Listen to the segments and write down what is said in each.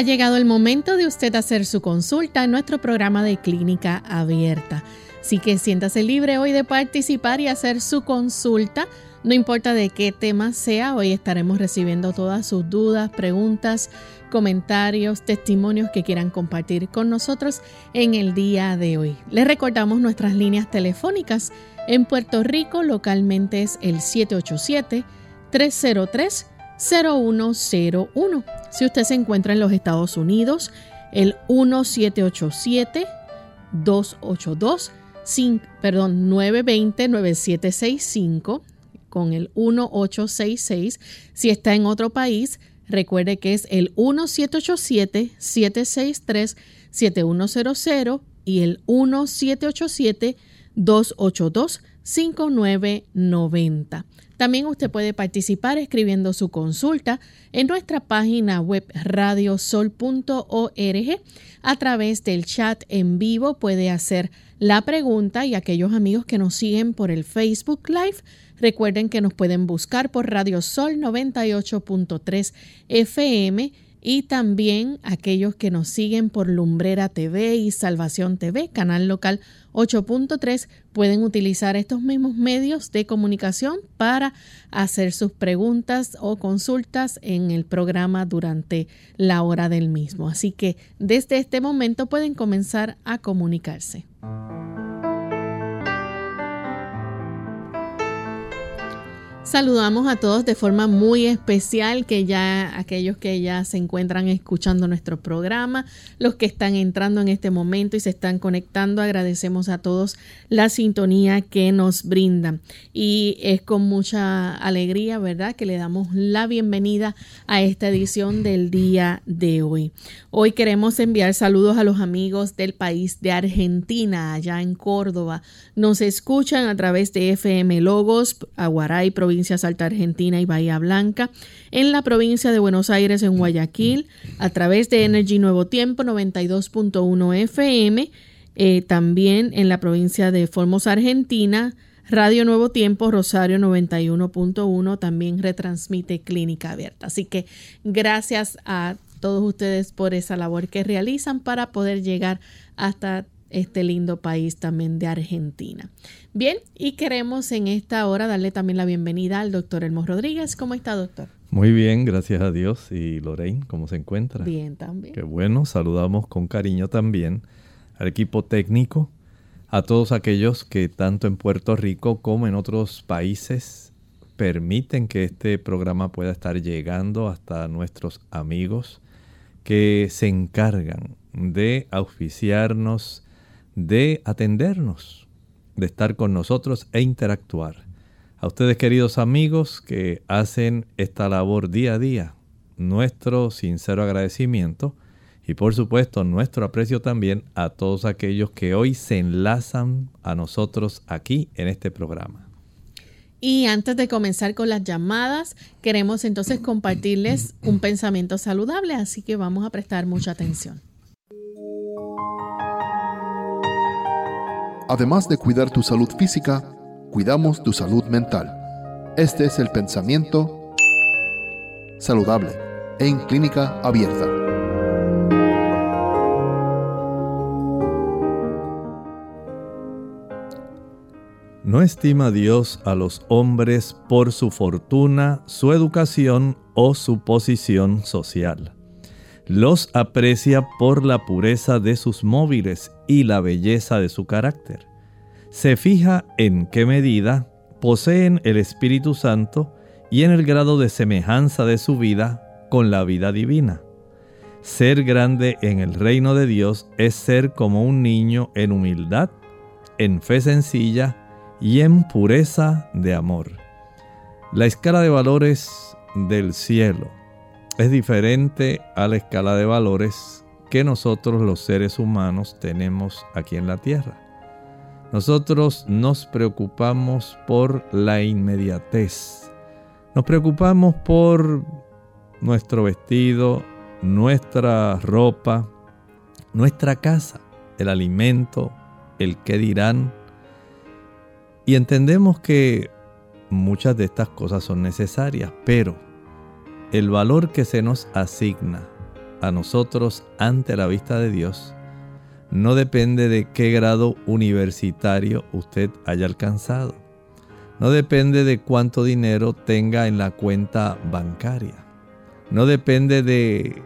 Ha llegado el momento de usted hacer su consulta en nuestro programa de clínica abierta. Así que siéntase libre hoy de participar y hacer su consulta. No importa de qué tema sea, hoy estaremos recibiendo todas sus dudas, preguntas, comentarios, testimonios que quieran compartir con nosotros en el día de hoy. Les recordamos nuestras líneas telefónicas. En Puerto Rico localmente es el 787 303 0101. Si usted se encuentra en los Estados Unidos, el 1787 282 perdón, 920-9765 con el 1866. Si está en otro país, recuerde que es el 1787-763-7100 y el 1787-282-5990. También usted puede participar escribiendo su consulta en nuestra página web radiosol.org. A través del chat en vivo puede hacer la pregunta y aquellos amigos que nos siguen por el Facebook Live. Recuerden que nos pueden buscar por Radio Sol 98.3 FM y también aquellos que nos siguen por Lumbrera TV y Salvación TV, canal local 8.3, pueden utilizar estos mismos medios de comunicación para hacer sus preguntas o consultas en el programa durante la hora del mismo. Así que desde este momento pueden comenzar a comunicarse. Saludamos a todos de forma muy especial, que ya aquellos que ya se encuentran escuchando nuestro programa, los que están entrando en este momento y se están conectando, agradecemos a todos la sintonía que nos brindan. Y es con mucha alegría, ¿verdad?, que le damos la bienvenida a esta edición del día de hoy. Hoy queremos enviar saludos a los amigos del país de Argentina, allá en Córdoba. Nos escuchan a través de FM Logos, Aguaray, provincia Salta Argentina y Bahía Blanca, en la provincia de Buenos Aires en Guayaquil, a través de Energy Nuevo Tiempo 92.1 FM, eh, también en la provincia de Formosa, Argentina, Radio Nuevo Tiempo, Rosario 91.1 también retransmite Clínica Abierta. Así que gracias a todos ustedes por esa labor que realizan para poder llegar hasta este lindo país también de Argentina. Bien, y queremos en esta hora darle también la bienvenida al doctor Elmo Rodríguez. ¿Cómo está, doctor? Muy bien, gracias a Dios. ¿Y Lorraine, cómo se encuentra? Bien, también. Qué bueno, saludamos con cariño también al equipo técnico, a todos aquellos que tanto en Puerto Rico como en otros países permiten que este programa pueda estar llegando hasta nuestros amigos que se encargan de auspiciarnos, de atendernos, de estar con nosotros e interactuar. A ustedes queridos amigos que hacen esta labor día a día, nuestro sincero agradecimiento y por supuesto nuestro aprecio también a todos aquellos que hoy se enlazan a nosotros aquí en este programa. Y antes de comenzar con las llamadas, queremos entonces compartirles un pensamiento saludable, así que vamos a prestar mucha atención. Además de cuidar tu salud física, cuidamos tu salud mental. Este es el pensamiento saludable en clínica abierta. No estima Dios a los hombres por su fortuna, su educación o su posición social los aprecia por la pureza de sus móviles y la belleza de su carácter. Se fija en qué medida poseen el Espíritu Santo y en el grado de semejanza de su vida con la vida divina. Ser grande en el reino de Dios es ser como un niño en humildad, en fe sencilla y en pureza de amor. La escala de valores del cielo es diferente a la escala de valores que nosotros los seres humanos tenemos aquí en la tierra. Nosotros nos preocupamos por la inmediatez. Nos preocupamos por nuestro vestido, nuestra ropa, nuestra casa, el alimento, el qué dirán. Y entendemos que muchas de estas cosas son necesarias, pero el valor que se nos asigna a nosotros ante la vista de Dios no depende de qué grado universitario usted haya alcanzado. No depende de cuánto dinero tenga en la cuenta bancaria. No depende de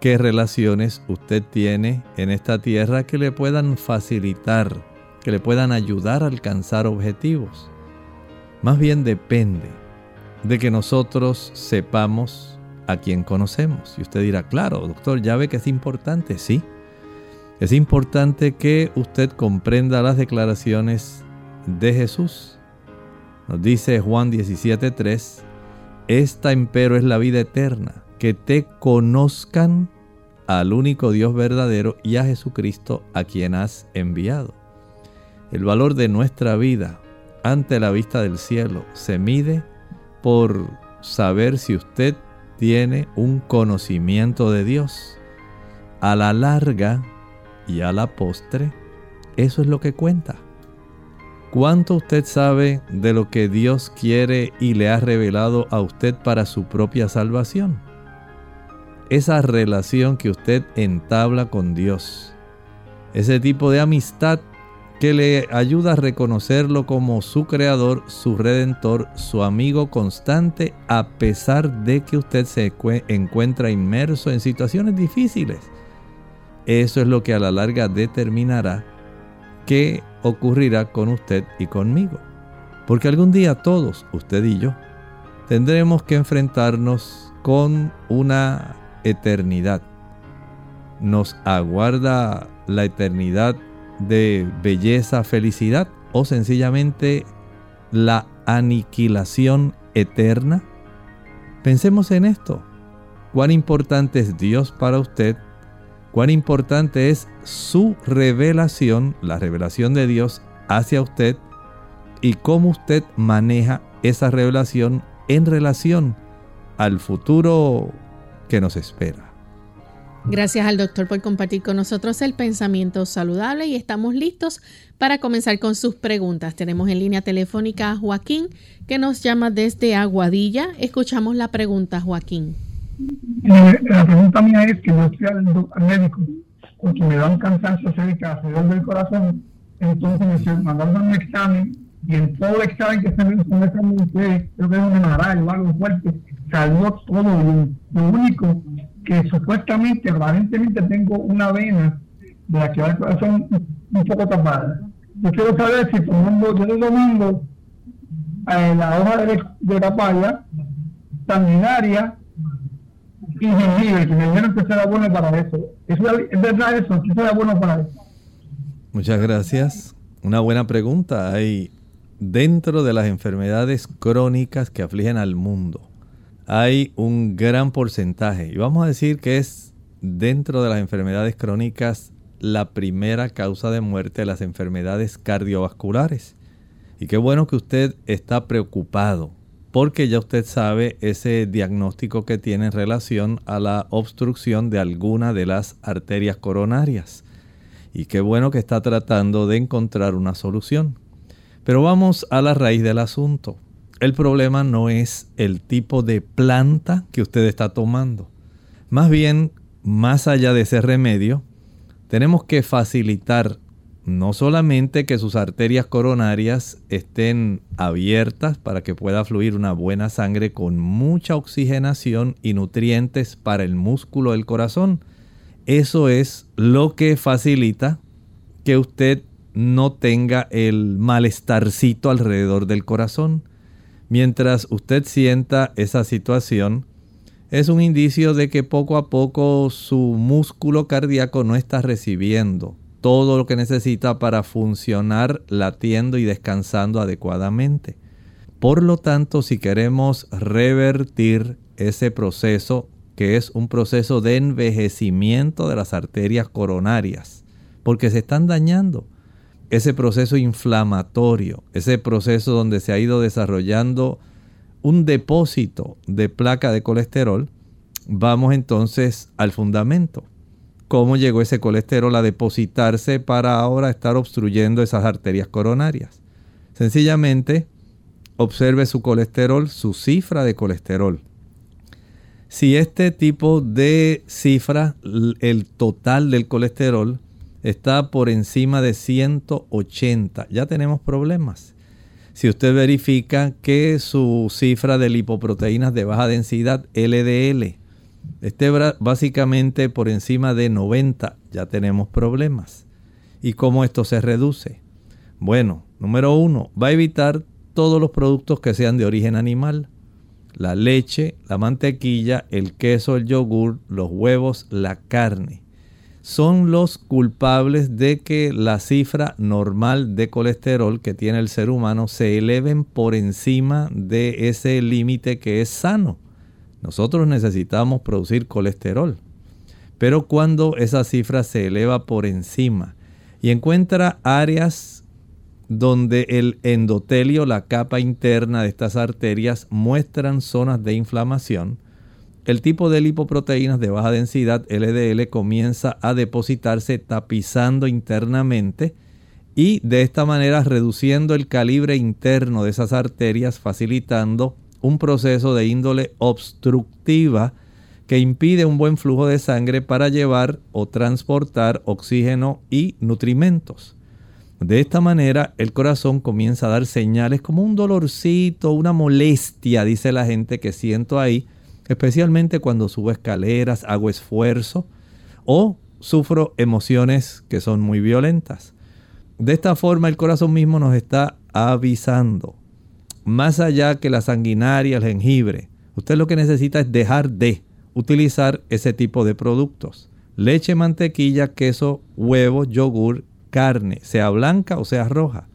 qué relaciones usted tiene en esta tierra que le puedan facilitar, que le puedan ayudar a alcanzar objetivos. Más bien depende de que nosotros sepamos a quién conocemos. Y usted dirá, claro, doctor, ya ve que es importante, sí. Es importante que usted comprenda las declaraciones de Jesús. Nos dice Juan 17:3, esta empero es la vida eterna, que te conozcan al único Dios verdadero y a Jesucristo a quien has enviado. El valor de nuestra vida ante la vista del cielo se mide por saber si usted tiene un conocimiento de Dios. A la larga, y a la postre, eso es lo que cuenta. ¿Cuánto usted sabe de lo que Dios quiere y le ha revelado a usted para su propia salvación? Esa relación que usted entabla con Dios, ese tipo de amistad que le ayuda a reconocerlo como su creador, su redentor, su amigo constante, a pesar de que usted se encuentra inmerso en situaciones difíciles. Eso es lo que a la larga determinará qué ocurrirá con usted y conmigo. Porque algún día todos, usted y yo, tendremos que enfrentarnos con una eternidad. Nos aguarda la eternidad de belleza, felicidad o sencillamente la aniquilación eterna. Pensemos en esto. Cuán importante es Dios para usted cuán importante es su revelación, la revelación de Dios hacia usted y cómo usted maneja esa revelación en relación al futuro que nos espera. Gracias al doctor por compartir con nosotros el pensamiento saludable y estamos listos para comenzar con sus preguntas. Tenemos en línea telefónica a Joaquín que nos llama desde Aguadilla. Escuchamos la pregunta, Joaquín. Eh, la pregunta mía es que yo fui al, médico porque me da un cansancio cerca alrededor del corazón, entonces me mandaron un examen y en todo el examen que se me hizo, creo que es un MRI algo fuerte, salió todo bien. Lo único que supuestamente, aparentemente tengo una vena de la que va el corazón un poco tapada. Yo quiero saber si tomando yo el domingo eh, la hoja de, de papaya sanguinaria y que me dijeron que será bueno para eso. ¿Es verdad eso? ¿Que será bueno para eso? Muchas gracias. Una buena pregunta. Hay dentro de las enfermedades crónicas que afligen al mundo, hay un gran porcentaje, y vamos a decir que es dentro de las enfermedades crónicas la primera causa de muerte de las enfermedades cardiovasculares. Y qué bueno que usted está preocupado porque ya usted sabe ese diagnóstico que tiene en relación a la obstrucción de alguna de las arterias coronarias. Y qué bueno que está tratando de encontrar una solución. Pero vamos a la raíz del asunto. El problema no es el tipo de planta que usted está tomando. Más bien, más allá de ese remedio, tenemos que facilitar no solamente que sus arterias coronarias estén abiertas para que pueda fluir una buena sangre con mucha oxigenación y nutrientes para el músculo del corazón. Eso es lo que facilita que usted no tenga el malestarcito alrededor del corazón. Mientras usted sienta esa situación, es un indicio de que poco a poco su músculo cardíaco no está recibiendo todo lo que necesita para funcionar latiendo y descansando adecuadamente. Por lo tanto, si queremos revertir ese proceso que es un proceso de envejecimiento de las arterias coronarias, porque se están dañando. Ese proceso inflamatorio, ese proceso donde se ha ido desarrollando un depósito de placa de colesterol, vamos entonces al fundamento. ¿Cómo llegó ese colesterol a depositarse para ahora estar obstruyendo esas arterias coronarias? Sencillamente, observe su colesterol, su cifra de colesterol si este tipo de cifra, el total del colesterol, está por encima de 180, ya tenemos problemas. Si usted verifica que su cifra de lipoproteínas de baja densidad, LDL, esté básicamente por encima de 90, ya tenemos problemas. ¿Y cómo esto se reduce? Bueno, número uno, va a evitar todos los productos que sean de origen animal la leche, la mantequilla, el queso, el yogur, los huevos, la carne. Son los culpables de que la cifra normal de colesterol que tiene el ser humano se eleven por encima de ese límite que es sano. Nosotros necesitamos producir colesterol. Pero cuando esa cifra se eleva por encima y encuentra áreas donde el endotelio, la capa interna de estas arterias, muestran zonas de inflamación, el tipo de lipoproteínas de baja densidad LDL comienza a depositarse tapizando internamente y de esta manera reduciendo el calibre interno de esas arterias, facilitando un proceso de índole obstructiva que impide un buen flujo de sangre para llevar o transportar oxígeno y nutrimentos. De esta manera el corazón comienza a dar señales como un dolorcito, una molestia, dice la gente que siento ahí, especialmente cuando subo escaleras, hago esfuerzo o sufro emociones que son muy violentas. De esta forma el corazón mismo nos está avisando. Más allá que la sanguinaria, el jengibre, usted lo que necesita es dejar de utilizar ese tipo de productos. Leche, mantequilla, queso, huevo, yogur carne, sea blanca o sea roja.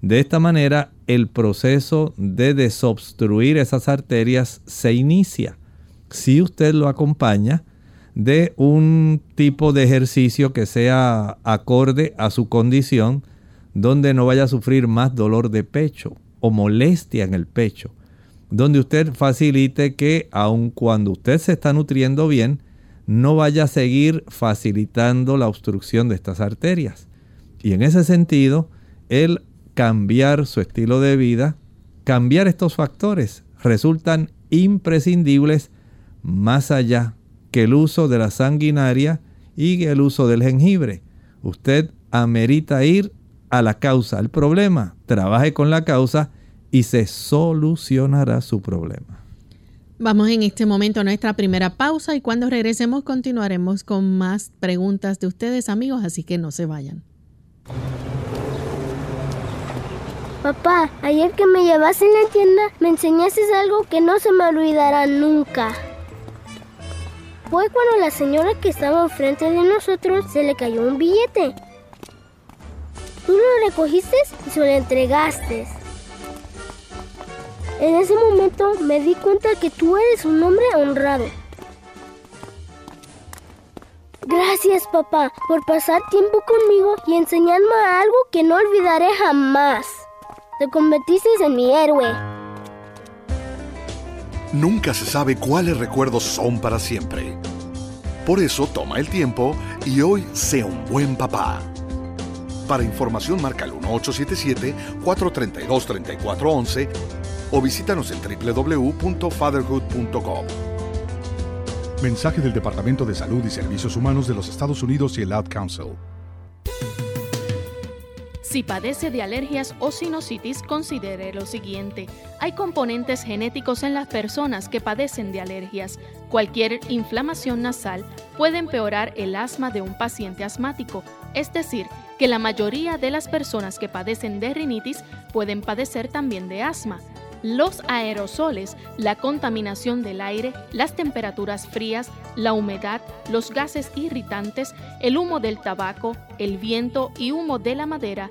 De esta manera, el proceso de desobstruir esas arterias se inicia. Si usted lo acompaña de un tipo de ejercicio que sea acorde a su condición, donde no vaya a sufrir más dolor de pecho o molestia en el pecho, donde usted facilite que aun cuando usted se está nutriendo bien, no vaya a seguir facilitando la obstrucción de estas arterias. Y en ese sentido, el cambiar su estilo de vida, cambiar estos factores, resultan imprescindibles más allá que el uso de la sanguinaria y el uso del jengibre. Usted amerita ir a la causa, al problema, trabaje con la causa y se solucionará su problema. Vamos en este momento a nuestra primera pausa y cuando regresemos continuaremos con más preguntas de ustedes amigos, así que no se vayan. Papá, ayer que me llevaste en la tienda, me enseñaste algo que no se me olvidará nunca. Fue cuando la señora que estaba enfrente de nosotros se le cayó un billete. Tú lo recogiste y se lo entregaste. En ese momento me di cuenta que tú eres un hombre honrado. Gracias papá por pasar tiempo conmigo y enseñarme algo que no olvidaré jamás. Te convertiste en mi héroe. Nunca se sabe cuáles recuerdos son para siempre. Por eso toma el tiempo y hoy sea un buen papá. Para información marca el 1877-432-3411 o visítanos en www.fatherhood.com. Mensaje del Departamento de Salud y Servicios Humanos de los Estados Unidos y el Ad Council. Si padece de alergias o sinusitis, considere lo siguiente. Hay componentes genéticos en las personas que padecen de alergias. Cualquier inflamación nasal puede empeorar el asma de un paciente asmático, es decir, que la mayoría de las personas que padecen de rinitis pueden padecer también de asma los aerosoles, la contaminación del aire, las temperaturas frías, la humedad, los gases irritantes, el humo del tabaco, el viento y humo de la madera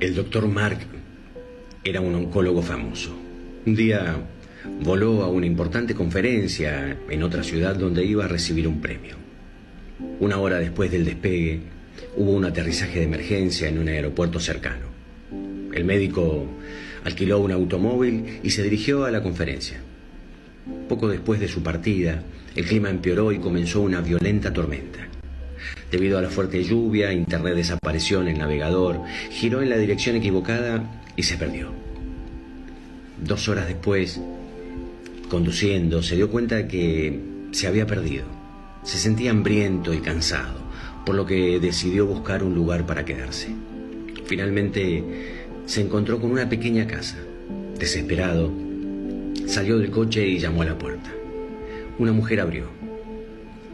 El doctor Mark era un oncólogo famoso. Un día voló a una importante conferencia en otra ciudad donde iba a recibir un premio. Una hora después del despegue, hubo un aterrizaje de emergencia en un aeropuerto cercano. El médico alquiló un automóvil y se dirigió a la conferencia. Poco después de su partida, el clima empeoró y comenzó una violenta tormenta. Debido a la fuerte lluvia, Internet desapareció en el navegador, giró en la dirección equivocada y se perdió. Dos horas después, conduciendo, se dio cuenta de que se había perdido. Se sentía hambriento y cansado, por lo que decidió buscar un lugar para quedarse. Finalmente se encontró con una pequeña casa. Desesperado, salió del coche y llamó a la puerta. Una mujer abrió.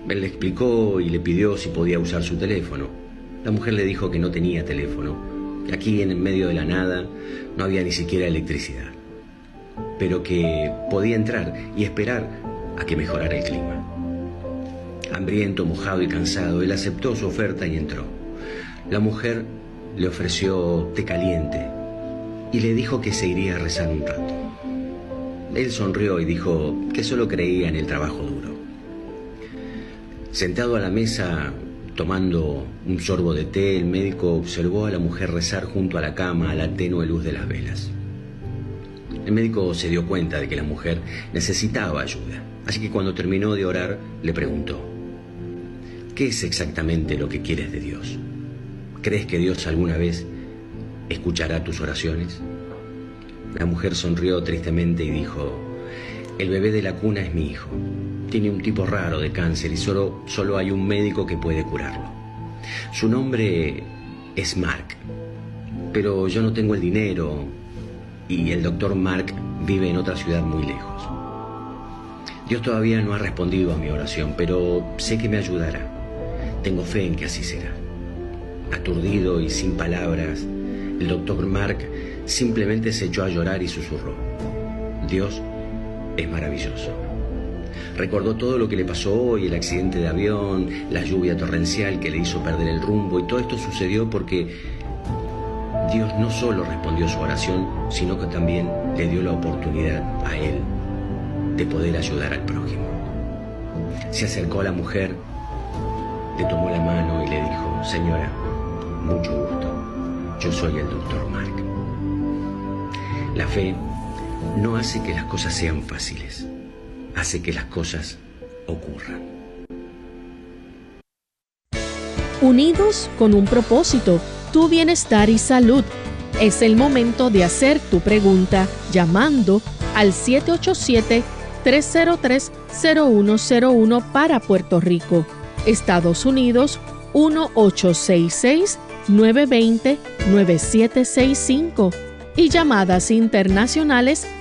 Él le explicó y le pidió si podía usar su teléfono. La mujer le dijo que no tenía teléfono, que aquí en medio de la nada no había ni siquiera electricidad, pero que podía entrar y esperar a que mejorara el clima. Hambriento, mojado y cansado, él aceptó su oferta y entró. La mujer le ofreció té caliente y le dijo que se iría a rezar un rato. Él sonrió y dijo que solo creía en el trabajo duro. Sentado a la mesa, tomando un sorbo de té, el médico observó a la mujer rezar junto a la cama a la tenue luz de las velas. El médico se dio cuenta de que la mujer necesitaba ayuda, así que cuando terminó de orar le preguntó, ¿qué es exactamente lo que quieres de Dios? ¿Crees que Dios alguna vez escuchará tus oraciones? La mujer sonrió tristemente y dijo, el bebé de la cuna es mi hijo. Tiene un tipo raro de cáncer y solo, solo hay un médico que puede curarlo. Su nombre es Mark, pero yo no tengo el dinero y el doctor Mark vive en otra ciudad muy lejos. Dios todavía no ha respondido a mi oración, pero sé que me ayudará. Tengo fe en que así será. Aturdido y sin palabras, el doctor Mark simplemente se echó a llorar y susurró. Dios es maravilloso. Recordó todo lo que le pasó hoy, el accidente de avión, la lluvia torrencial que le hizo perder el rumbo y todo esto sucedió porque Dios no solo respondió su oración, sino que también le dio la oportunidad a él de poder ayudar al prójimo. Se acercó a la mujer, le tomó la mano y le dijo, señora, mucho gusto, yo soy el doctor Mark. La fe no hace que las cosas sean fáciles, hace que las cosas ocurran. Unidos con un propósito, tu bienestar y salud. Es el momento de hacer tu pregunta llamando al 787-303-0101 para Puerto Rico, Estados Unidos 1866-920-9765 y llamadas internacionales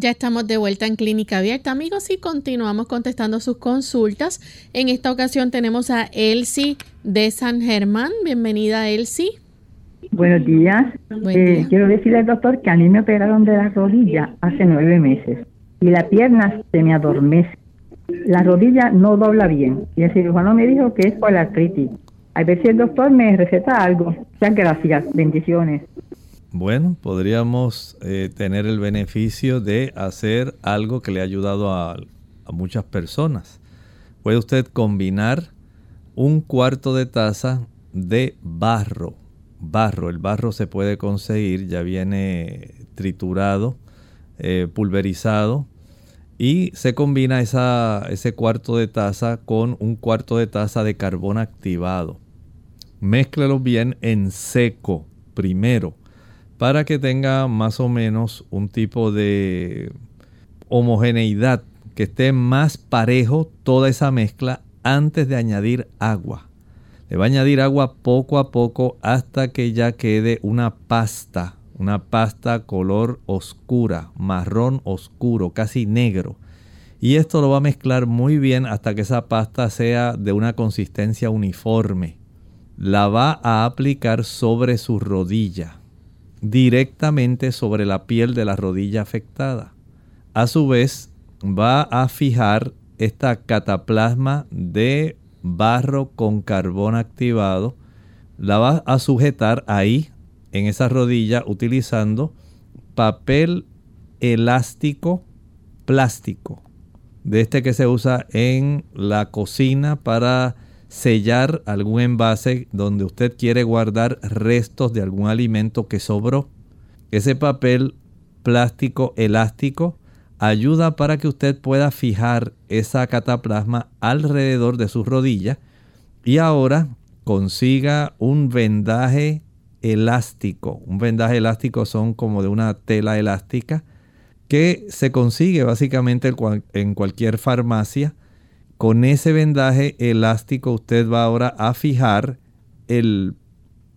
Ya estamos de vuelta en Clínica Abierta, amigos, y continuamos contestando sus consultas. En esta ocasión tenemos a Elsie de San Germán. Bienvenida, Elsie. Buenos días. Eh, quiero decirle al doctor que a mí me operaron de la rodilla hace nueve meses y la pierna se me adormece. La rodilla no dobla bien y el cirujano me dijo que es por la artritis. A ver si el doctor me receta algo. Muchas gracias. Bendiciones. Bueno, podríamos eh, tener el beneficio de hacer algo que le ha ayudado a, muchas personas. Puede usted combinar un cuarto de taza de barro. Barro, el barro se puede conseguir, ya viene triturado, eh, pulverizado y se combina ese cuarto de taza con un cuarto de taza de carbón activado. Mézclelo bien en seco primero para que tenga más o menos un tipo de homogeneidad, que esté más parejo toda esa mezcla antes de añadir agua. Le va a añadir agua poco a poco hasta que ya quede una pasta, una pasta color oscura, marrón oscuro, casi negro. Y esto lo va a mezclar muy bien hasta que esa pasta sea de una consistencia uniforme. La va a aplicar sobre su rodilla, directamente sobre la piel de la rodilla afectada. A su vez, va a fijar esta cataplasma de barro con carbón activado, la va a sujetar ahí en esa rodilla utilizando papel elástico plástico, de este que se usa en la cocina para sellar algún envase donde usted quiere guardar restos de algún alimento que sobró. Ese papel plástico elástico ayuda para que usted pueda fijar esa cataplasma alrededor de su rodilla y ahora consiga un vendaje elástico. Un vendaje elástico son como de una tela elástica que se consigue básicamente en cualquier farmacia. Con ese vendaje elástico usted va ahora a fijar el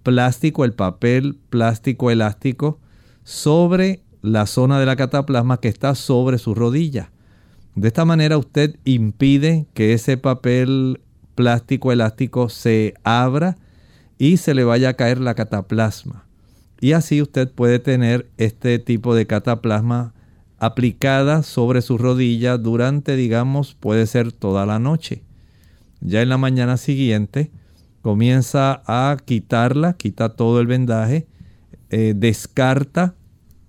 plástico, el papel plástico elástico sobre la zona de la cataplasma que está sobre su rodilla. De esta manera usted impide que ese papel plástico elástico se abra y se le vaya a caer la cataplasma. Y así usted puede tener este tipo de cataplasma aplicada sobre su rodilla durante, digamos, puede ser toda la noche. Ya en la mañana siguiente comienza a quitarla, quita todo el vendaje, eh, descarta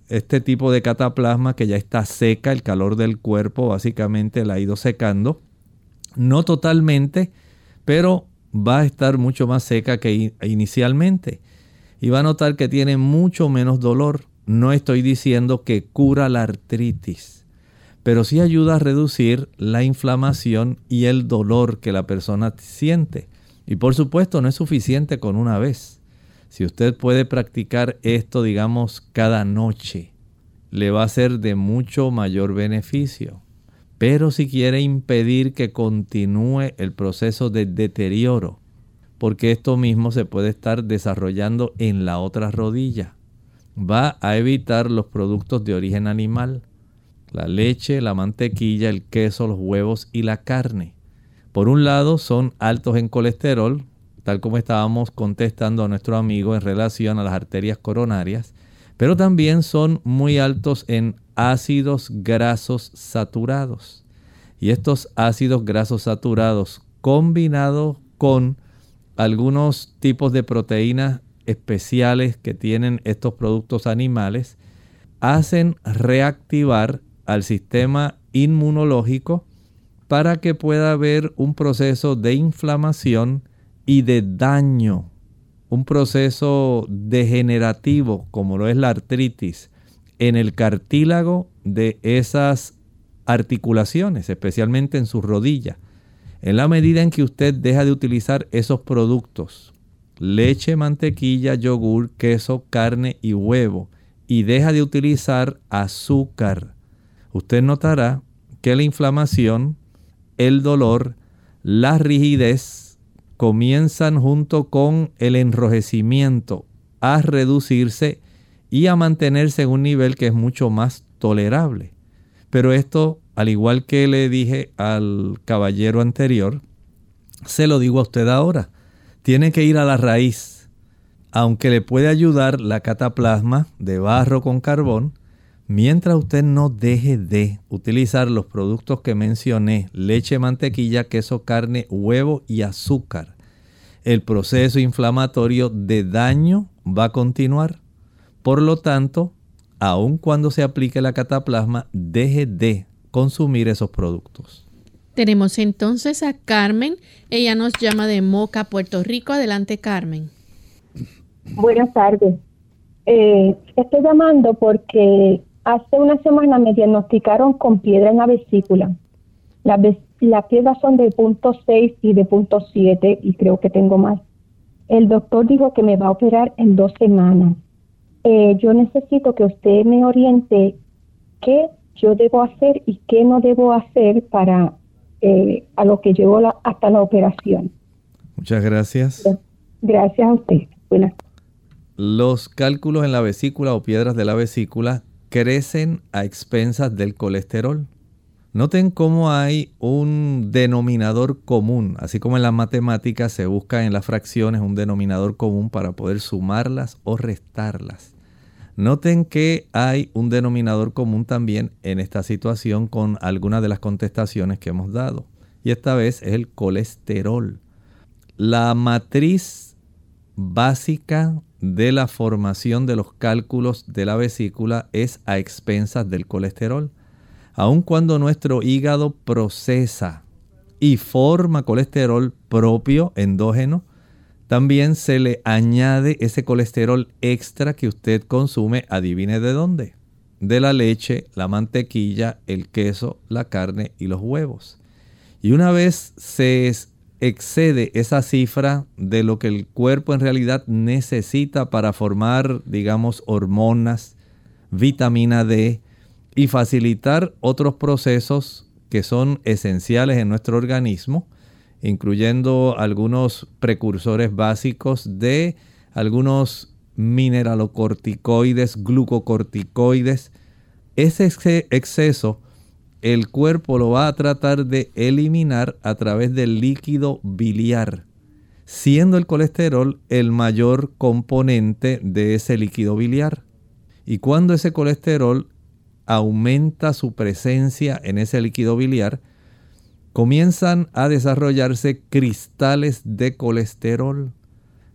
este tipo de cataplasma que ya está seca, el calor del cuerpo básicamente la ha ido secando. No totalmente, pero va a estar mucho más seca que inicialmente. Y va a notar que tiene mucho menos dolor. No estoy diciendo que cura la artritis, pero sí ayuda a reducir la inflamación y el dolor que la persona siente. Y por supuesto no es suficiente con una vez. Si usted puede practicar esto, digamos, cada noche, le va a ser de mucho mayor beneficio. Pero si quiere impedir que continúe el proceso de deterioro, porque esto mismo se puede estar desarrollando en la otra rodilla, va a evitar los productos de origen animal, la leche, la mantequilla, el queso, los huevos y la carne. Por un lado son altos en colesterol, tal como estábamos contestando a nuestro amigo en relación a las arterias coronarias, pero también son muy altos en ácidos grasos saturados. Y estos ácidos grasos saturados combinados con algunos tipos de proteínas especiales que tienen estos productos animales hacen reactivar al sistema inmunológico para que pueda haber un proceso de inflamación y de daño, un proceso degenerativo como lo es la artritis en el cartílago de esas articulaciones, especialmente en su rodilla. En la medida en que usted deja de utilizar esos productos, leche, mantequilla, yogur, queso, carne y huevo, y deja de utilizar azúcar, usted notará que la inflamación, el dolor, la rigidez, comienzan junto con el enrojecimiento a reducirse y a mantenerse en un nivel que es mucho más tolerable. Pero esto, al igual que le dije al caballero anterior, se lo digo a usted ahora. Tiene que ir a la raíz. Aunque le puede ayudar la cataplasma de barro con carbón, Mientras usted no deje de utilizar los productos que mencioné, leche, mantequilla, queso, carne, huevo y azúcar, el proceso inflamatorio de daño va a continuar. Por lo tanto, aun cuando se aplique la cataplasma, deje de consumir esos productos. Tenemos entonces a Carmen. Ella nos llama de Moca, Puerto Rico. Adelante, Carmen. Buenas tardes. Eh, estoy llamando porque Hace una semana me diagnosticaron con piedra en la vesícula. Las, piedras son de punto 6 y de punto 7 y creo que tengo más. El doctor dijo que me va a operar en dos semanas. Eh, yo necesito que usted me oriente qué yo debo hacer y qué no debo hacer para eh, a lo que llevo hasta la operación. Muchas gracias. Gracias a usted. Buenas Los cálculos en la vesícula o piedras de la vesícula crecen a expensas del colesterol. Noten cómo hay un denominador común, así como en las matemáticas se busca en las fracciones un denominador común para poder sumarlas o restarlas. Noten que hay un denominador común también en esta situación con algunas de las contestaciones que hemos dado. Y esta vez es el colesterol. La matriz básica de la formación de los cálculos de la vesícula es a expensas del colesterol aun cuando nuestro hígado procesa y forma colesterol propio endógeno, también se le añade ese colesterol extra que usted consume, adivine de dónde, de la leche, la mantequilla, el queso, la carne y los huevos. Y una vez se excede esa cifra de lo que el cuerpo en realidad necesita para formar, digamos, hormonas, vitamina D, y facilitar otros procesos que son esenciales en nuestro organismo, incluyendo algunos precursores básicos de algunos mineralocorticoides, glucocorticoides. Ese exceso el cuerpo lo va a tratar de eliminar a través del líquido biliar, siendo el colesterol el mayor componente de ese líquido biliar. Y cuando ese colesterol aumenta su presencia en ese líquido biliar, comienzan a desarrollarse cristales de colesterol.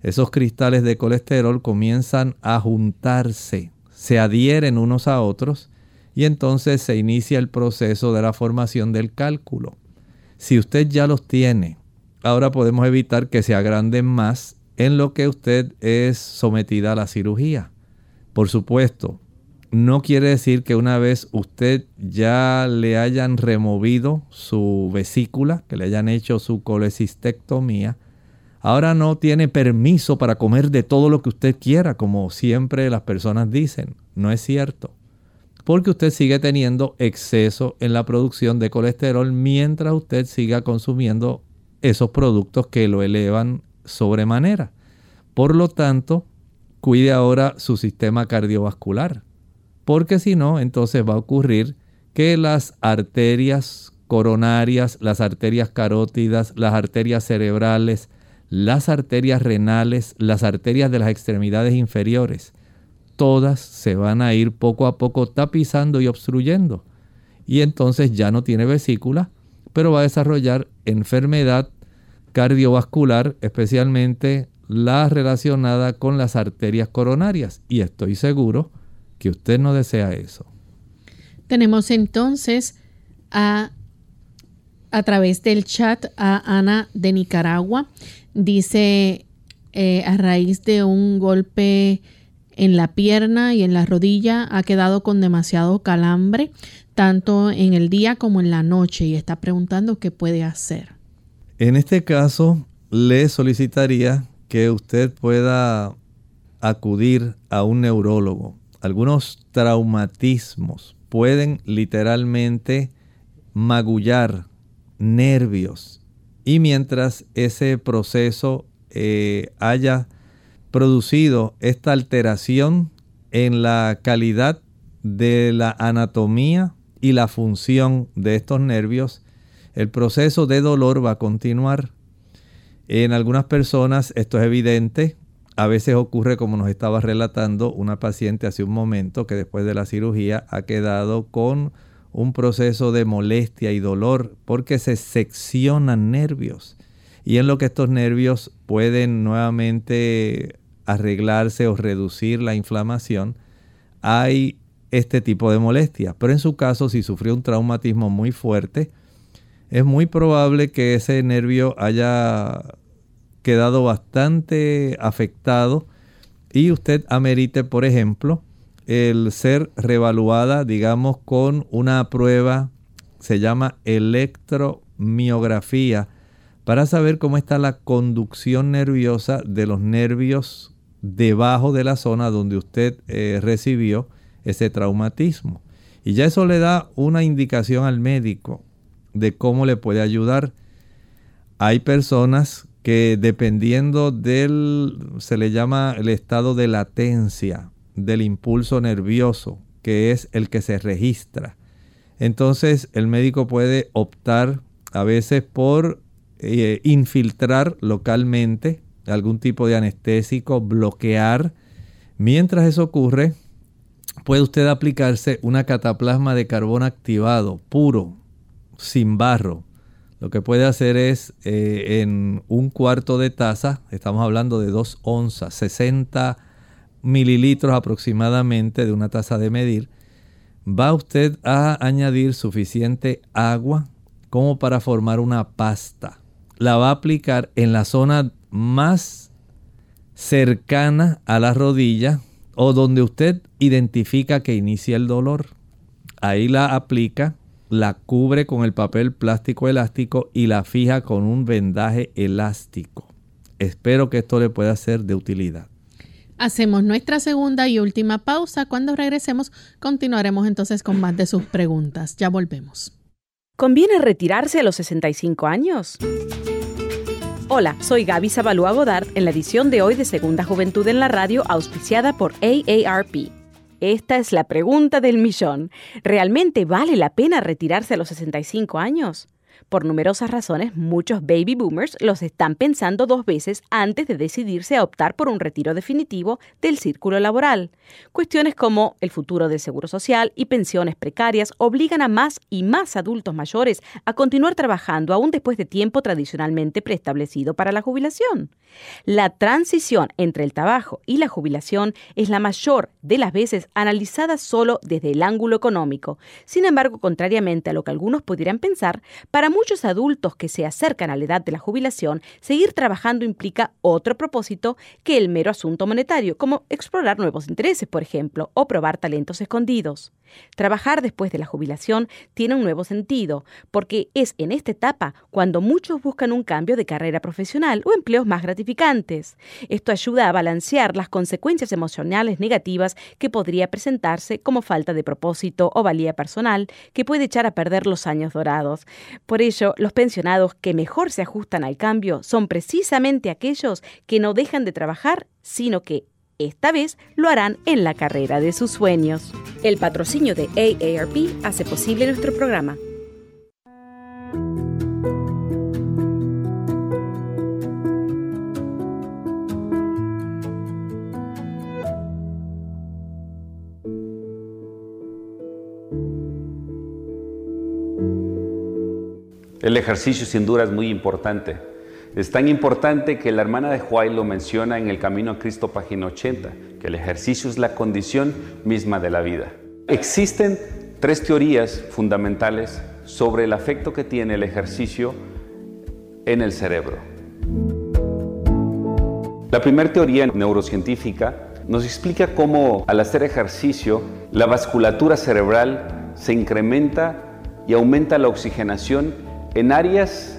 Esos cristales de colesterol comienzan a juntarse, se adhieren unos a otros y entonces se inicia el proceso de la formación del cálculo. Si usted ya los tiene, ahora podemos evitar que se agranden más en lo que usted es sometida a la cirugía. Por supuesto, no quiere decir que una vez usted ya le hayan removido su vesícula, que le hayan hecho su colecistectomía, ahora no tiene permiso para comer de todo lo que usted quiera, como siempre las personas dicen. No es cierto. Porque usted sigue teniendo exceso en la producción de colesterol mientras usted siga consumiendo esos productos que lo elevan sobremanera. Por lo tanto, cuide ahora su sistema cardiovascular porque si no, entonces va a ocurrir que las arterias coronarias, las arterias carótidas, las arterias cerebrales, las arterias renales, las arterias de las extremidades inferiores, todas se van a ir poco a poco tapizando y obstruyendo. Y entonces ya no tiene vesícula, pero va a desarrollar enfermedad cardiovascular, especialmente la relacionada con las arterias coronarias. Y estoy seguro que usted no desea eso. Tenemos entonces a, a través del chat a Ana de Nicaragua. Dice, eh, a raíz de un golpe en la pierna y en la rodilla, ha quedado con demasiado calambre, tanto en el día como en la noche, y está preguntando qué puede hacer. En este caso, le solicitaría que usted pueda acudir a un neurólogo algunos traumatismos pueden literalmente magullar nervios y mientras ese proceso eh, haya producido esta alteración en la calidad de la anatomía y la función de estos nervios, el proceso de dolor va a continuar. En algunas personas esto es evidente, a veces ocurre, como nos estaba relatando una paciente hace un momento, que después de la cirugía ha quedado con un proceso de molestia y dolor porque se seccionan nervios. Y en lo que estos nervios pueden nuevamente arreglarse o reducir la inflamación, hay este tipo de molestia. Pero en su caso, si sufrió un traumatismo muy fuerte, es muy probable que ese nervio haya quedado bastante afectado y usted amerite, por ejemplo, el ser revaluada, digamos, con una prueba, se llama electromiografía, para saber cómo está la conducción nerviosa de los nervios debajo de la zona donde usted eh, recibió ese traumatismo. Y ya eso le da una indicación al médico de cómo le puede ayudar. Hay personas que dependiendo del, se le llama el estado de latencia del impulso nervioso, que es el que se registra. Entonces el médico puede optar a veces por eh, infiltrar localmente algún tipo de anestésico, bloquear. Mientras eso ocurre, puede usted aplicarse una cataplasma de carbón activado, puro, sin barro. Lo que puede hacer es eh, en un cuarto de taza, estamos hablando de dos onzas, 60 mililitros aproximadamente de una taza de medir, va usted a añadir suficiente agua como para formar una pasta. La va a aplicar en la zona más cercana a la rodilla o donde usted identifica que inicia el dolor. Ahí la aplica, la cubre con el papel plástico elástico y la fija con un vendaje elástico. Espero que esto le pueda ser de utilidad. Hacemos nuestra segunda y última pausa. Cuando regresemos continuaremos entonces con más de sus preguntas. Ya volvemos. ¿Conviene retirarse a los 65 años? Hola, soy Gaby Zabalúa Godard en la edición de hoy de Segunda Juventud en la Radio, auspiciada por AARP. Esta es la pregunta del millón. ¿Realmente vale la pena retirarse a los 65 años? Por numerosas razones, muchos baby boomers los están pensando dos veces antes de decidirse a optar por un retiro definitivo del círculo laboral. Cuestiones como el futuro del seguro social y pensiones precarias obligan a más y más adultos mayores a continuar trabajando aún después de tiempo tradicionalmente preestablecido para la jubilación. La transición entre el trabajo y la jubilación es la mayor de las veces analizada solo desde el ángulo económico. Sin embargo, contrariamente a lo que algunos pudieran pensar, para muchos adultos que se acercan a la edad de la jubilación, seguir trabajando implica otro propósito que el mero asunto monetario, como explorar nuevos intereses, por ejemplo, o probar talentos escondidos. Trabajar después de la jubilación tiene un nuevo sentido, porque es en esta etapa cuando muchos buscan un cambio de carrera profesional o empleos más gratificantes. Esto ayuda a balancear las consecuencias emocionales negativas que podría presentarse como falta de propósito o valía personal que puede echar a perder los años dorados. Por ello, los pensionados que mejor se ajustan al cambio son precisamente aquellos que no dejan de trabajar, sino que esta vez lo harán en la carrera de sus sueños. El patrocinio de AARP hace posible nuestro programa. El ejercicio sin duda es muy importante es tan importante que la hermana de Huay lo menciona en el Camino a Cristo, página 80, que el ejercicio es la condición misma de la vida. Existen tres teorías fundamentales sobre el afecto que tiene el ejercicio en el cerebro. La primera teoría neurocientífica nos explica cómo al hacer ejercicio la vasculatura cerebral se incrementa y aumenta la oxigenación en áreas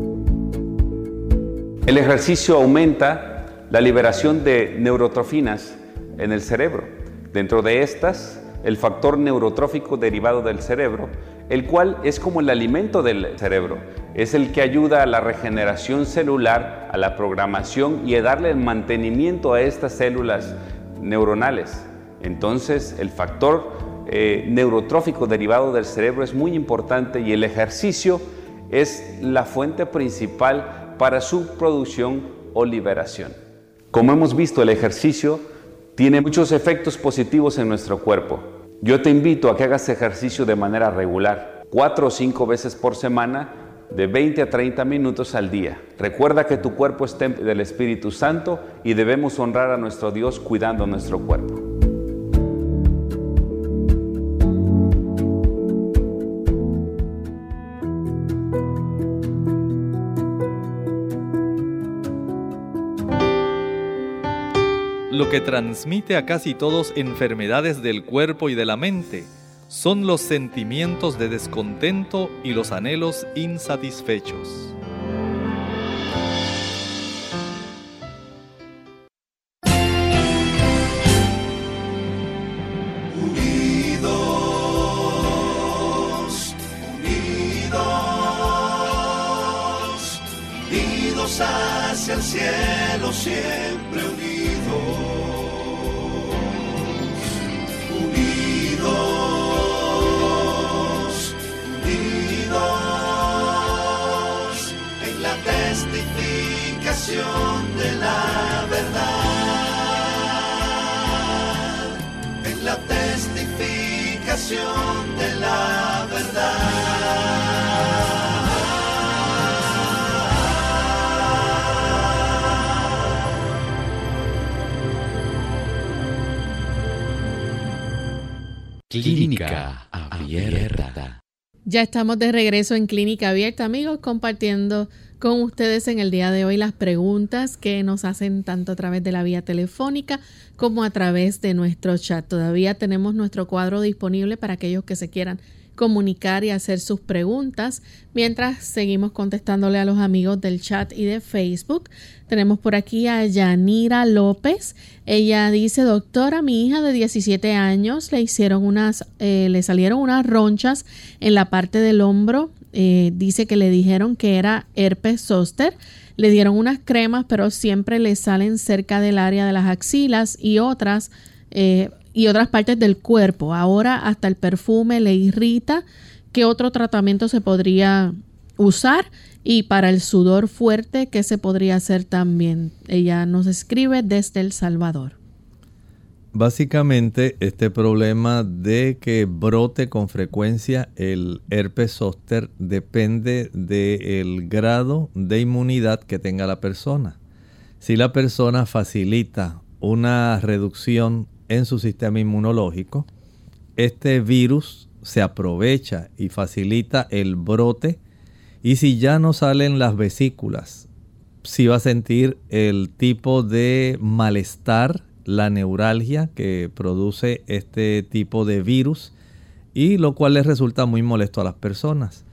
El ejercicio aumenta la liberación de neurotrofinas en el cerebro. Dentro de estas, el factor neurotrófico derivado del cerebro, el cual es como el alimento del cerebro, es el que ayuda a la regeneración celular, a la programación y a darle el mantenimiento a estas células neuronales. Entonces, el factor eh, neurotrófico derivado del cerebro es muy importante y el ejercicio es la fuente principal para su producción o liberación. Como hemos visto, el ejercicio tiene muchos efectos positivos en nuestro cuerpo. Yo te invito a que hagas ejercicio de manera regular, cuatro o cinco veces por semana de 20 a 30 minutos al día. Recuerda que tu cuerpo es templo del Espíritu Santo y debemos honrar a nuestro Dios cuidando nuestro cuerpo. Que transmite a casi todos enfermedades del cuerpo y de la mente son los sentimientos de descontento y los anhelos insatisfechos. Ya estamos de regreso en Clínica Abierta, amigos, compartiendo con ustedes en el día de hoy las preguntas que nos hacen tanto a través de la vía telefónica como a través de nuestro chat. Todavía tenemos nuestro cuadro disponible para aquellos que se quieran comunicar y hacer sus preguntas mientras seguimos contestándole a los amigos del chat y de Facebook. Tenemos por aquí a Yanira López. Ella dice, doctora, mi hija de 17 años le hicieron unas, eh, le salieron unas ronchas en la parte del hombro. Eh, dice que le dijeron que era herpes zóster. Le dieron unas cremas, pero siempre le salen cerca del área de las axilas y otras eh, y otras partes del cuerpo. Ahora hasta el perfume le irrita. ¿Qué otro tratamiento se podría usar? Y para el sudor fuerte, ¿qué se podría hacer también? Ella nos escribe desde El Salvador. Básicamente, este problema de que brote con frecuencia el herpes zóster depende del grado de inmunidad que tenga la persona. Si la persona facilita una reducción en su sistema inmunológico, este virus se aprovecha y facilita el brote. Y si ya no salen las vesículas, si va a sentir el tipo de malestar, la neuralgia que produce este tipo de virus y lo cual les resulta muy molesto a las personas.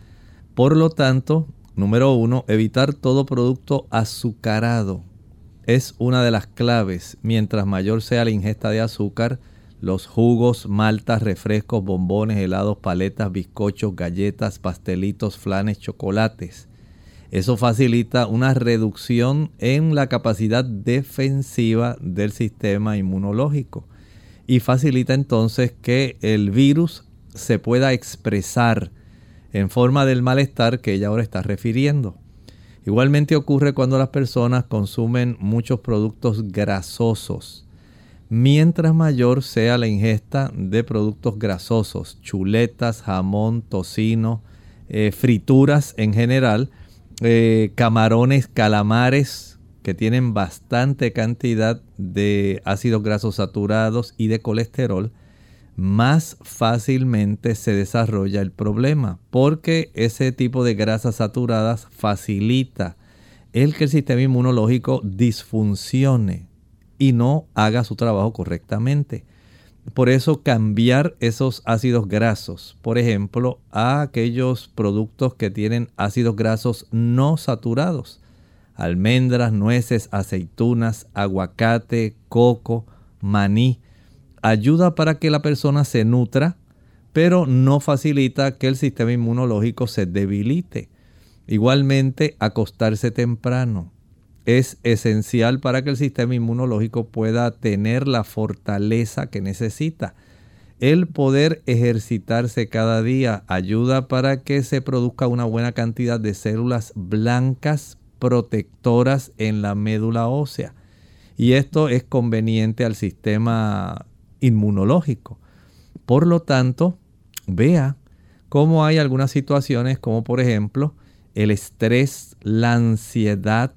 Por lo tanto, número uno, evitar todo producto azucarado es una de las claves. Mientras mayor sea la ingesta de azúcar, los jugos, maltas, refrescos, bombones, helados, paletas, bizcochos, galletas, pastelitos, flanes, chocolates. Eso facilita una reducción en la capacidad defensiva del sistema inmunológico y facilita entonces que el virus se pueda expresar en forma del malestar que ella ahora está refiriendo. Igualmente ocurre cuando las personas consumen muchos productos grasosos. Mientras mayor sea la ingesta de productos grasosos, chuletas, jamón, tocino, eh, frituras en general, eh, camarones, calamares que tienen bastante cantidad de ácidos grasos saturados y de colesterol, más fácilmente se desarrolla el problema, porque ese tipo de grasas saturadas facilita el que el sistema inmunológico disfuncione y no haga su trabajo correctamente. Por eso cambiar esos ácidos grasos, por ejemplo, a aquellos productos que tienen ácidos grasos no saturados, almendras, nueces, aceitunas, aguacate, coco, maní, ayuda para que la persona se nutra, pero no facilita que el sistema inmunológico se debilite. Igualmente, acostarse temprano es esencial para que el sistema inmunológico pueda tener la fortaleza que necesita. El poder ejercitarse cada día ayuda para que se produzca una buena cantidad de células blancas protectoras en la médula ósea. Y esto es conveniente al sistema inmunológico. Por lo tanto, vea cómo hay algunas situaciones como por ejemplo el estrés, la ansiedad,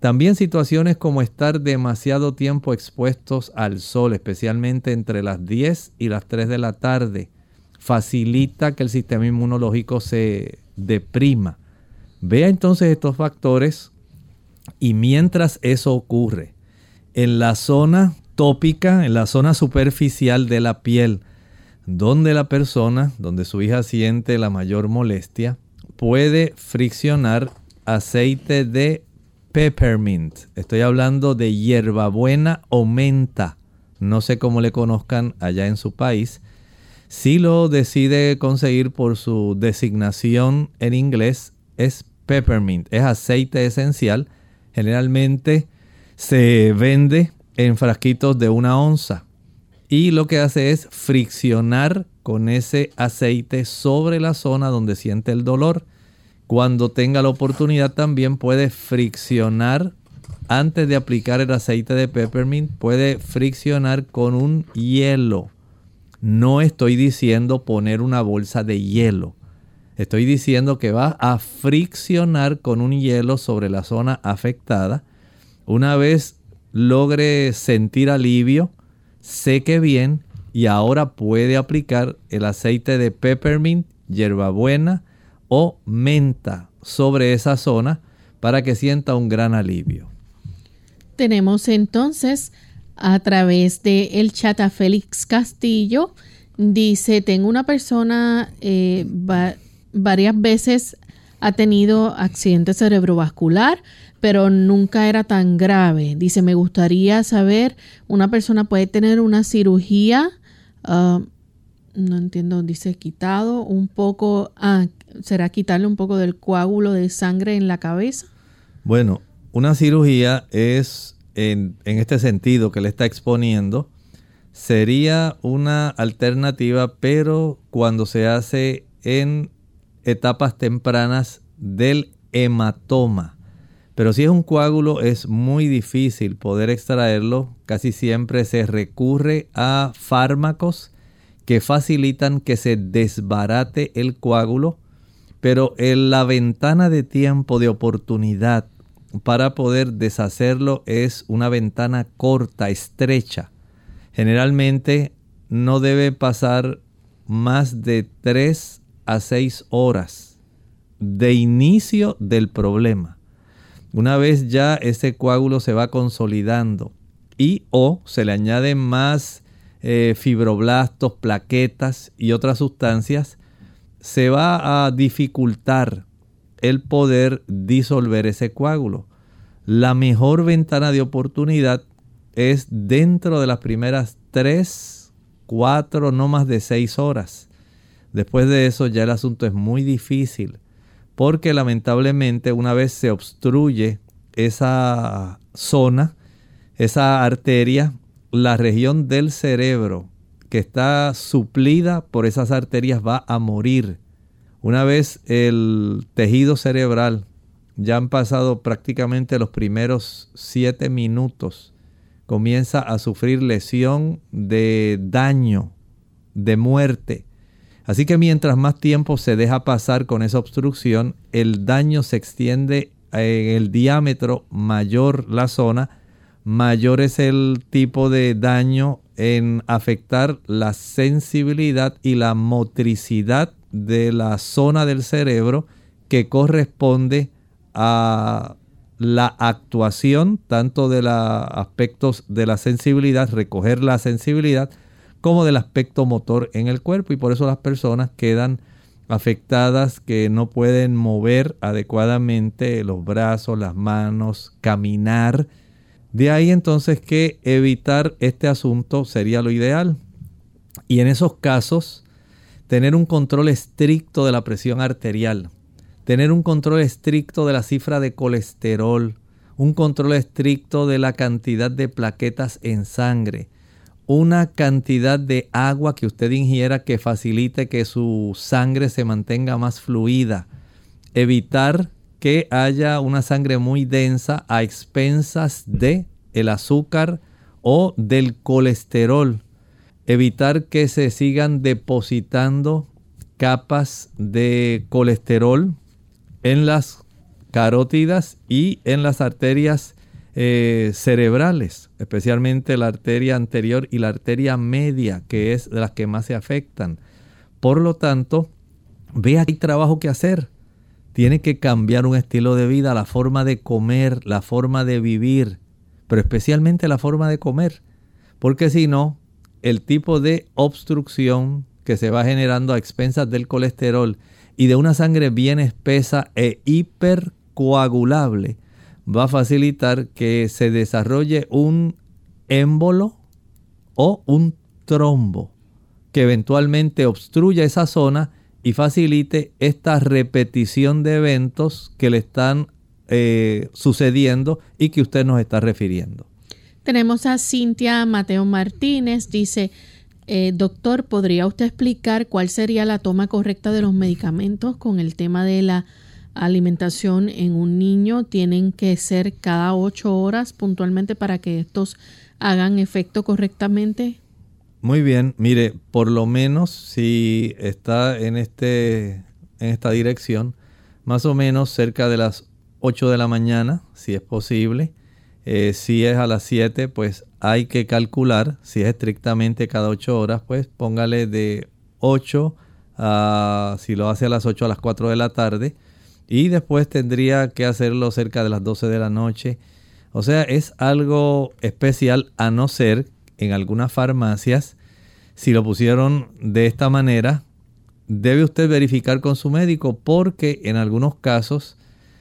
también situaciones como estar demasiado tiempo expuestos al sol, especialmente entre las 10 y las 3 de la tarde, facilita que el sistema inmunológico se deprima. Vea entonces estos factores y mientras eso ocurre, en la zona en la zona superficial de la piel, donde la persona, donde su hija siente la mayor molestia, puede friccionar aceite de peppermint. Estoy hablando de hierbabuena o menta. No sé cómo le conozcan allá en su país. Si lo decide conseguir por su designación en inglés, es peppermint. Es aceite esencial. Generalmente se vende en frasquitos de una onza. Y lo que hace es friccionar con ese aceite sobre la zona donde siente el dolor cuando tenga la oportunidad también puede friccionar antes de aplicar el aceite de peppermint, puede friccionar con un hielo. No estoy diciendo poner una bolsa de hielo. Estoy diciendo que va a friccionar con un hielo sobre la zona afectada. Una vez logre sentir alivio, seque bien y ahora puede aplicar el aceite de peppermint, hierbabuena, o menta sobre esa zona para que sienta un gran alivio. Tenemos entonces a través de el chat a Félix Castillo. Dice, tengo una persona eh, varias veces ha tenido accidente cerebrovascular, pero nunca era tan grave. Dice, me gustaría saber, una persona puede tener una cirugía, ah, no entiendo, dice quitado un poco, ah, ¿Será quitarle un poco del coágulo de sangre en la cabeza? Bueno, una cirugía es, en, este sentido que le está exponiendo, sería una alternativa, pero cuando se hace en etapas tempranas del hematoma. Pero si es un coágulo es muy difícil poder extraerlo. Casi siempre se recurre a fármacos que facilitan que se desbarate el coágulo pero la ventana de tiempo de oportunidad para poder deshacerlo es una ventana corta, estrecha. Generalmente no debe pasar más de 3 a 6 horas de inicio del problema. Una vez ya ese coágulo se va consolidando y o se le añaden más eh, fibroblastos, plaquetas y otras sustancias, se va a dificultar el poder disolver ese coágulo. La mejor ventana de oportunidad es dentro de las primeras 3, 4, no más de 6 horas. Después de eso ya el asunto es muy difícil porque lamentablemente una vez se obstruye esa zona, esa arteria, la región del cerebro que está suplida por esas arterias va a morir. Una vez el tejido cerebral ya han pasado prácticamente los primeros siete minutos, comienza a sufrir lesión de daño, de muerte. Así que mientras más tiempo se deja pasar con esa obstrucción, el daño se extiende en el diámetro mayor la zona, mayor es el tipo de daño en afectar la sensibilidad y la motricidad de la zona del cerebro que corresponde a la actuación tanto de los aspectos de la sensibilidad, recoger la sensibilidad, como del aspecto motor en el cuerpo y por eso las personas quedan afectadas que no pueden mover adecuadamente los brazos, las manos, caminar, de ahí entonces que evitar este asunto sería lo ideal. Y en esos casos, tener un control estricto de la presión arterial, tener un control estricto de la cifra de colesterol, un control estricto de la cantidad de plaquetas en sangre, una cantidad de agua que usted ingiera que facilite que su sangre se mantenga más fluida, evitar que haya una sangre muy densa a expensas de el azúcar o del colesterol. Evitar que se sigan depositando capas de colesterol en las carótidas y en las arterias eh, cerebrales, especialmente la arteria anterior y la arteria media, que es de las que más se afectan. Por lo tanto, vea que hay trabajo que hacer. Tiene que cambiar un estilo de vida, la forma de comer, la forma de vivir, pero especialmente la forma de comer, porque si no, el tipo de obstrucción que se va generando a expensas del colesterol y de una sangre bien espesa e hipercoagulable va a facilitar que se desarrolle un émbolo o un trombo que eventualmente obstruya esa zona y facilite esta repetición de eventos que le están eh, sucediendo y que usted nos está refiriendo. Tenemos a Cintia Mateo Martínez, dice, eh, doctor, ¿podría usted explicar cuál sería la toma correcta de los medicamentos con el tema de la alimentación en un niño? ¿Tienen que ser cada ocho horas puntualmente para que estos hagan efecto correctamente? Muy bien, mire, por lo menos si está en, este, en esta dirección, más o menos cerca de las 8 de la mañana, si es posible. Eh, si es a las 7, pues hay que calcular. Si es estrictamente cada 8 horas, pues póngale de 8 a, si lo hace a las 8 a las 4 de la tarde. Y después tendría que hacerlo cerca de las 12 de la noche. O sea, es algo especial a no ser en algunas farmacias. Si lo pusieron de esta manera, debe usted verificar con su médico porque en algunos casos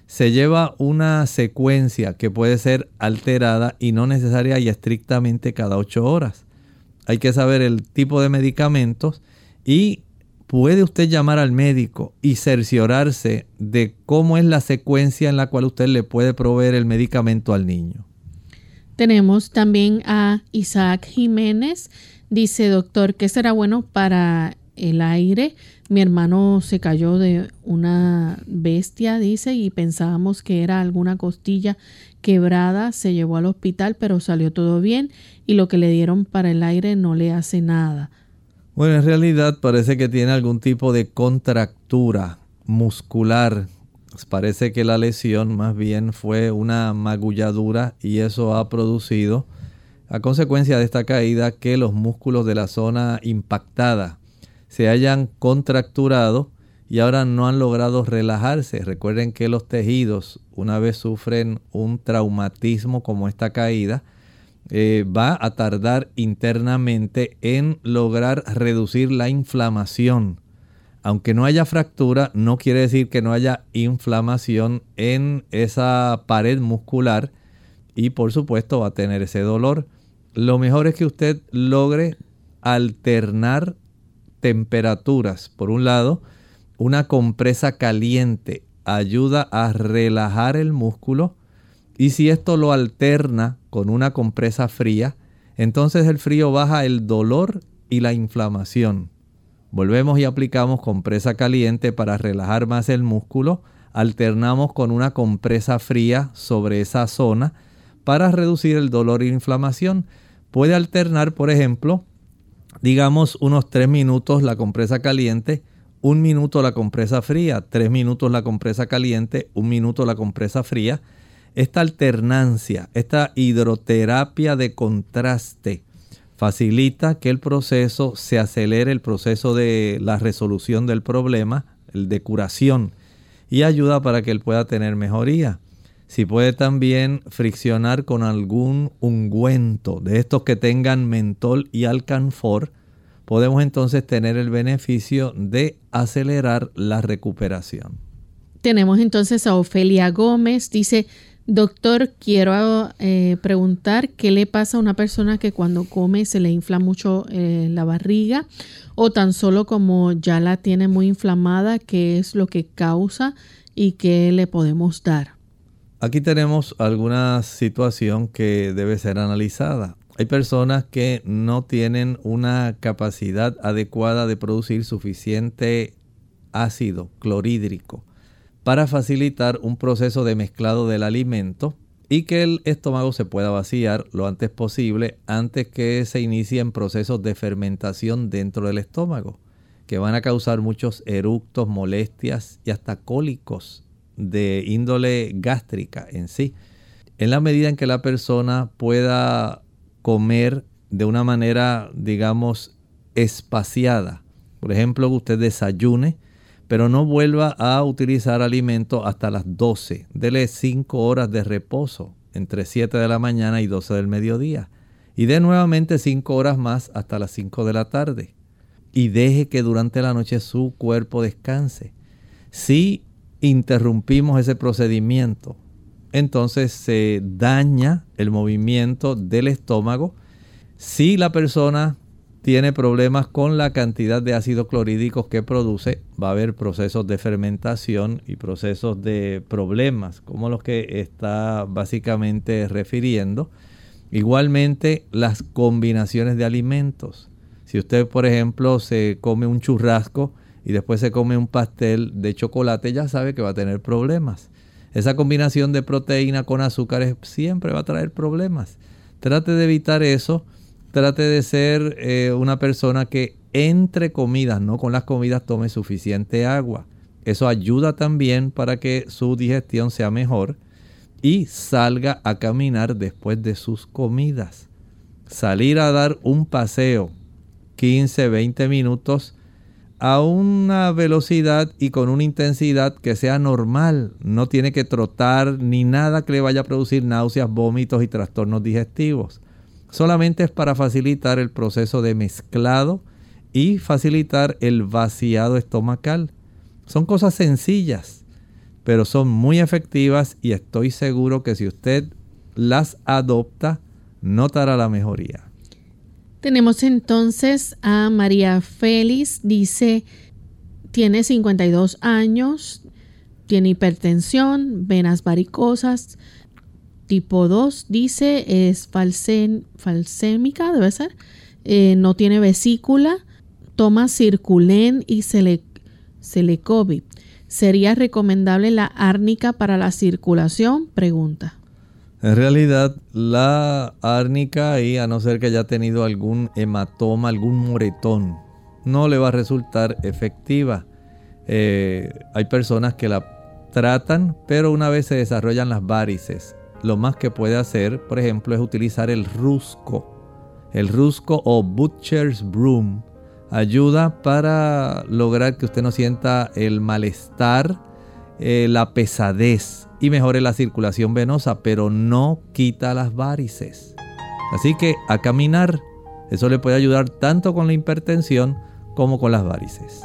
se lleva una secuencia que puede ser alterada y no necesaria y estrictamente cada 8 horas. Hay que saber el tipo de medicamentos y puede usted llamar al médico y cerciorarse de cómo es la secuencia en la cual usted le puede proveer el medicamento al niño. Tenemos también a Isaac Jiménez. Dice, doctor, ¿qué será bueno para el aire? Mi hermano se cayó de una bestia, dice, y pensábamos que era alguna costilla quebrada. Se llevó al hospital, pero salió todo bien y lo que le dieron para el aire no le hace nada. Bueno, en realidad parece que tiene algún tipo de contractura muscular. Parece que la lesión más bien fue una magulladura y eso ha producido, a consecuencia de esta caída, que los músculos de la zona impactada se hayan contracturado y ahora no han logrado relajarse. Recuerden que los tejidos, una vez sufren un traumatismo como esta caída, eh, va a tardar internamente en lograr reducir la inflamación. Aunque no haya fractura, no quiere decir que no haya inflamación en esa pared muscular y por supuesto va a tener ese dolor. Lo mejor es que usted logre alternar temperaturas. Por un lado, una compresa caliente ayuda a relajar el músculo y si esto lo alterna con una compresa fría, entonces el frío baja el dolor y la inflamación. Volvemos y aplicamos compresa caliente para relajar más el músculo, alternamos con una compresa fría sobre esa zona para reducir el dolor e inflamación. Puede alternar, por ejemplo, digamos unos 3 minutos la compresa caliente, un minuto la compresa fría, 3 minutos la compresa caliente, un minuto la compresa fría. Esta alternancia, esta hidroterapia de contraste facilita que el proceso se acelere, el proceso de la resolución del problema, el de curación, y ayuda para que él pueda tener mejoría. Si puede también friccionar con algún ungüento de estos que tengan mentol y alcanfor, podemos entonces tener el beneficio de acelerar la recuperación. Tenemos entonces a Ofelia Gómez, dice, doctor, quiero eh, preguntar qué le pasa a una persona que cuando come se le infla mucho eh, la barriga o tan solo como ya la tiene muy inflamada, qué es lo que causa y qué le podemos dar. Aquí tenemos alguna situación que debe ser analizada. Hay personas que no tienen una capacidad adecuada de producir suficiente ácido clorhídrico para facilitar un proceso de mezclado del alimento y que el estómago se pueda vaciar lo antes posible antes que se inicien procesos de fermentación dentro del estómago que van a causar muchos eructos, molestias y hasta cólicos de índole gástrica en sí. En la medida en que la persona pueda comer de una manera, digamos, espaciada. Por ejemplo, usted desayune, pero no vuelva a utilizar alimento hasta las 12. Dele 5 horas de reposo entre 7 de la mañana y 12 del mediodía. Y dé nuevamente 5 horas más hasta las 5 de la tarde. Y deje que durante la noche su cuerpo descanse. Si interrumpimos ese procedimiento, entonces se daña el movimiento del estómago. Si la persona tiene problemas con la cantidad de ácido clorhídricos que produce, va a haber procesos de fermentación y procesos de problemas, como los que está básicamente refiriendo. Igualmente, las combinaciones de alimentos. Si usted, por ejemplo, se come un churrasco y después se come un pastel de chocolate, ya sabe que va a tener problemas. Esa combinación de proteína con azúcares siempre va a traer problemas. Trate de evitar eso trate de ser eh, una persona que entre comidas, no con las comidas, tome suficiente agua. Eso ayuda también para que su digestión sea mejor y salga a caminar después de sus comidas. Salir a dar un paseo 15, 20 minutos a una velocidad y con una intensidad que sea normal. No tiene que trotar ni nada que le vaya a producir náuseas, vómitos y trastornos digestivos solamente es para facilitar el proceso de mezclado y facilitar el vaciado estomacal. Son cosas sencillas, pero son muy efectivas y estoy seguro que si usted las adopta, notará la mejoría. Tenemos entonces a María Félix, dice, tiene 52 años, tiene hipertensión, venas varicosas, tipo 2 dice es falsémica, debe ser, eh, no tiene vesícula, toma circulen y celecovi. ¿Sería recomendable la árnica para la circulación? Pregunta. En realidad, la árnica, y a no ser que haya tenido algún hematoma, algún moretón, no le va a resultar efectiva. Eh, hay personas que la tratan, pero una vez se desarrollan las varices lo más que puede hacer, por ejemplo, es utilizar el rusco. El rusco o butcher's broom ayuda para lograr que usted no sienta el malestar, eh, la pesadez y mejore la circulación venosa, pero no quita las varices. Así que a caminar, eso le puede ayudar tanto con la hipertensión como con las varices.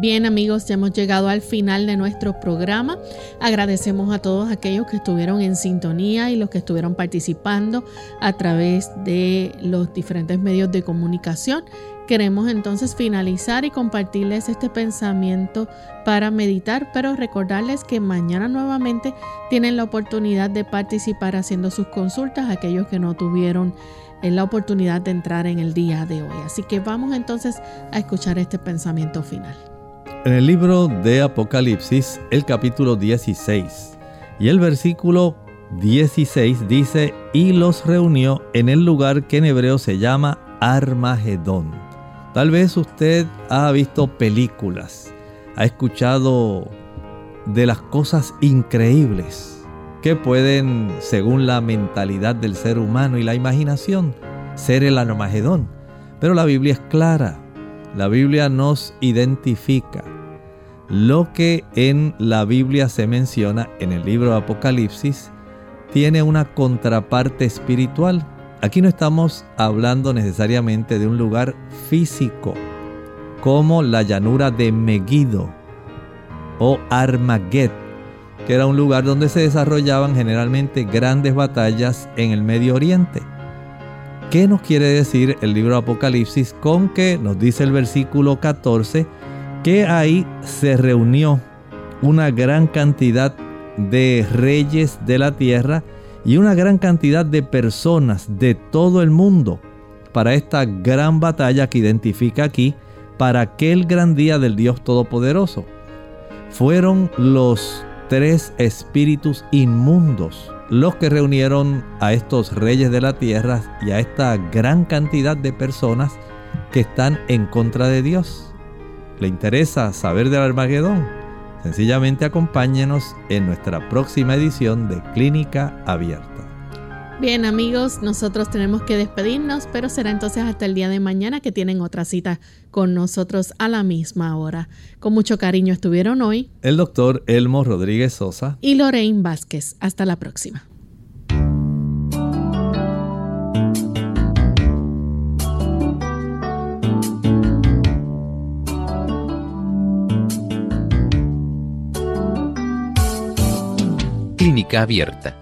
Bien amigos, ya hemos llegado al final de nuestro programa. Agradecemos a todos aquellos que estuvieron en sintonía y los que estuvieron participando a través de los diferentes medios de comunicación. Queremos entonces finalizar y compartirles este pensamiento para meditar, pero recordarles que mañana nuevamente tienen la oportunidad de participar haciendo sus consultas, aquellos que no tuvieron eh, la oportunidad de entrar en el día de hoy. Así que vamos entonces a escuchar este pensamiento final en el libro de Apocalipsis, el capítulo 16 y el versículo 16 dice, y los reunió en el lugar que en hebreo se llama Armagedón. Tal vez usted ha visto películas, ha escuchado de las cosas increíbles que pueden, según la mentalidad del ser humano y la imaginación, ser el Armagedón. Pero la Biblia es clara. La Biblia nos identifica lo que en la Biblia se menciona en el libro de Apocalipsis tiene una contraparte espiritual. Aquí no estamos hablando necesariamente de un lugar físico, como la llanura de Megiddo o Armageddon, que era un lugar donde se desarrollaban generalmente grandes batallas en el Medio Oriente. ¿Qué nos quiere decir el libro de Apocalipsis con que nos dice el versículo 14? que ahí se reunió una gran cantidad de reyes de la tierra y una gran cantidad de personas de todo el mundo para esta gran batalla que identifica aquí para aquel gran día del Dios Todopoderoso. Fueron los tres espíritus inmundos los que reunieron a estos reyes de la tierra y a esta gran cantidad de personas que están en contra de Dios. ¿Le interesa saber del Armagedón? Sencillamente acompáñenos en nuestra próxima edición de Clínica Abierta. Bien amigos, nosotros tenemos que despedirnos, pero será entonces hasta el día de mañana que tienen otra cita con nosotros a la misma hora. Con mucho cariño estuvieron hoy el doctor Elmo Rodríguez Sosa y Lorraine Vázquez. Hasta la próxima. Clínica Abierta.